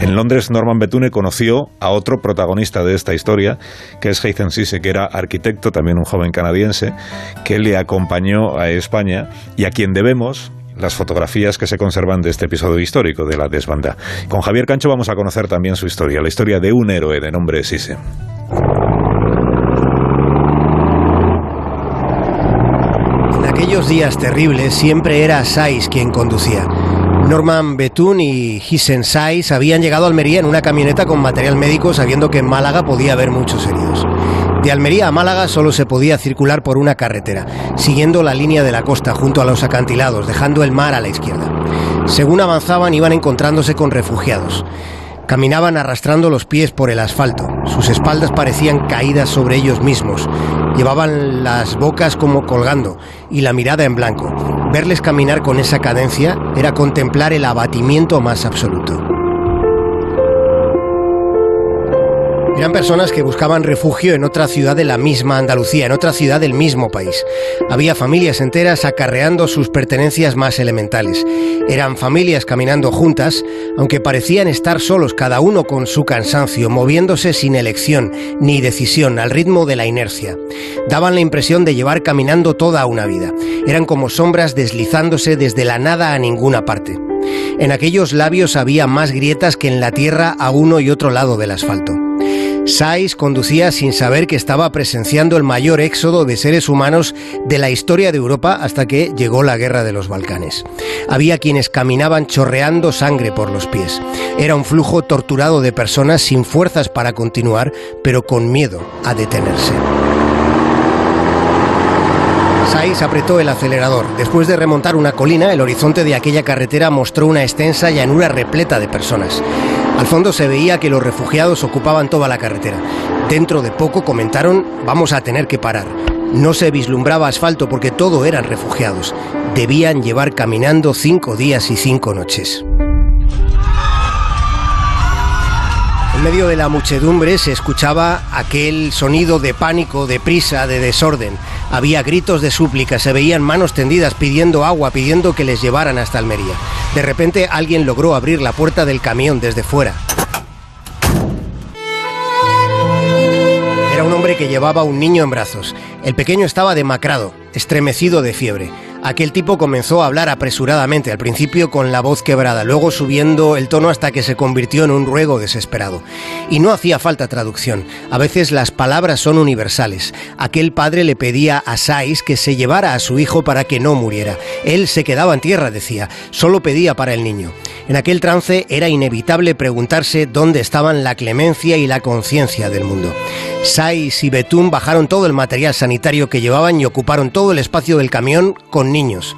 En Londres, Norman Betune conoció a otro protagonista de esta historia, que es Heithen Sisse, que era arquitecto, también un joven canadiense, que le acompañó a España y a quien debemos las fotografías que se conservan de este episodio histórico de la desbanda. Con Javier Cancho vamos a conocer también su historia, la historia de un héroe de nombre Sisse. En aquellos días terribles siempre era Sais quien conducía. Norman Betún y Hissen Sais habían llegado a Almería en una camioneta con material médico sabiendo que en Málaga podía haber muchos heridos. De Almería a Málaga solo se podía circular por una carretera, siguiendo la línea de la costa junto a los acantilados, dejando el mar a la izquierda. Según avanzaban iban encontrándose con refugiados. Caminaban arrastrando los pies por el asfalto. Sus espaldas parecían caídas sobre ellos mismos. Llevaban las bocas como colgando y la mirada en blanco. Verles caminar con esa cadencia era contemplar el abatimiento más absoluto. Eran personas que buscaban refugio en otra ciudad de la misma Andalucía, en otra ciudad del mismo país. Había familias enteras acarreando sus pertenencias más elementales. Eran familias caminando juntas, aunque parecían estar solos, cada uno con su cansancio, moviéndose sin elección ni decisión, al ritmo de la inercia. Daban la impresión de llevar caminando toda una vida. Eran como sombras deslizándose desde la nada a ninguna parte. En aquellos labios había más grietas que en la tierra a uno y otro lado del asfalto. Sais conducía sin saber que estaba presenciando el mayor éxodo de seres humanos de la historia de Europa hasta que llegó la guerra de los Balcanes. Había quienes caminaban chorreando sangre por los pies. Era un flujo torturado de personas sin fuerzas para continuar, pero con miedo a detenerse. Sais apretó el acelerador. Después de remontar una colina, el horizonte de aquella carretera mostró una extensa llanura repleta de personas. Al fondo se veía que los refugiados ocupaban toda la carretera. Dentro de poco comentaron, vamos a tener que parar. No se vislumbraba asfalto porque todo eran refugiados. Debían llevar caminando cinco días y cinco noches. En medio de la muchedumbre se escuchaba aquel sonido de pánico, de prisa, de desorden. Había gritos de súplica, se veían manos tendidas pidiendo agua, pidiendo que les llevaran hasta Almería. De repente alguien logró abrir la puerta del camión desde fuera. Era un hombre que llevaba un niño en brazos. El pequeño estaba demacrado, estremecido de fiebre. Aquel tipo comenzó a hablar apresuradamente, al principio con la voz quebrada, luego subiendo el tono hasta que se convirtió en un ruego desesperado. Y no hacía falta traducción, a veces las palabras son universales. Aquel padre le pedía a Sais que se llevara a su hijo para que no muriera. Él se quedaba en tierra, decía, solo pedía para el niño. En aquel trance era inevitable preguntarse dónde estaban la clemencia y la conciencia del mundo. Sais y Betún bajaron todo el material sanitario que llevaban y ocuparon todo el espacio del camión con niños.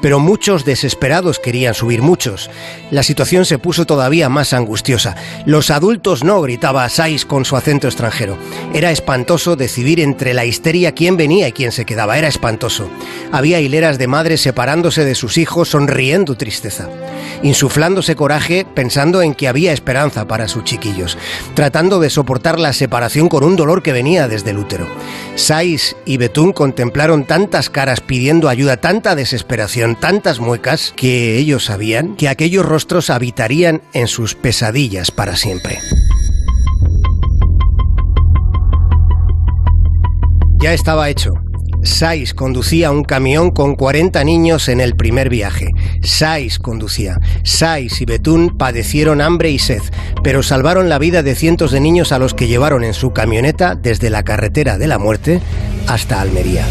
Pero muchos desesperados querían subir, muchos. La situación se puso todavía más angustiosa. Los adultos no, gritaba Sais con su acento extranjero. Era espantoso decidir entre la histeria quién venía y quién se quedaba. Era espantoso. Había hileras de madres separándose de sus hijos, sonriendo tristeza insuflándose coraje pensando en que había esperanza para sus chiquillos, tratando de soportar la separación con un dolor que venía desde el útero. Sais y Betún contemplaron tantas caras pidiendo ayuda, tanta desesperación, tantas muecas, que ellos sabían que aquellos rostros habitarían en sus pesadillas para siempre. Ya estaba hecho. Sais conducía un camión con 40 niños en el primer viaje. Sais conducía. Sais y Betún padecieron hambre y sed, pero salvaron la vida de cientos de niños a los que llevaron en su camioneta desde la carretera de la muerte hasta Almería.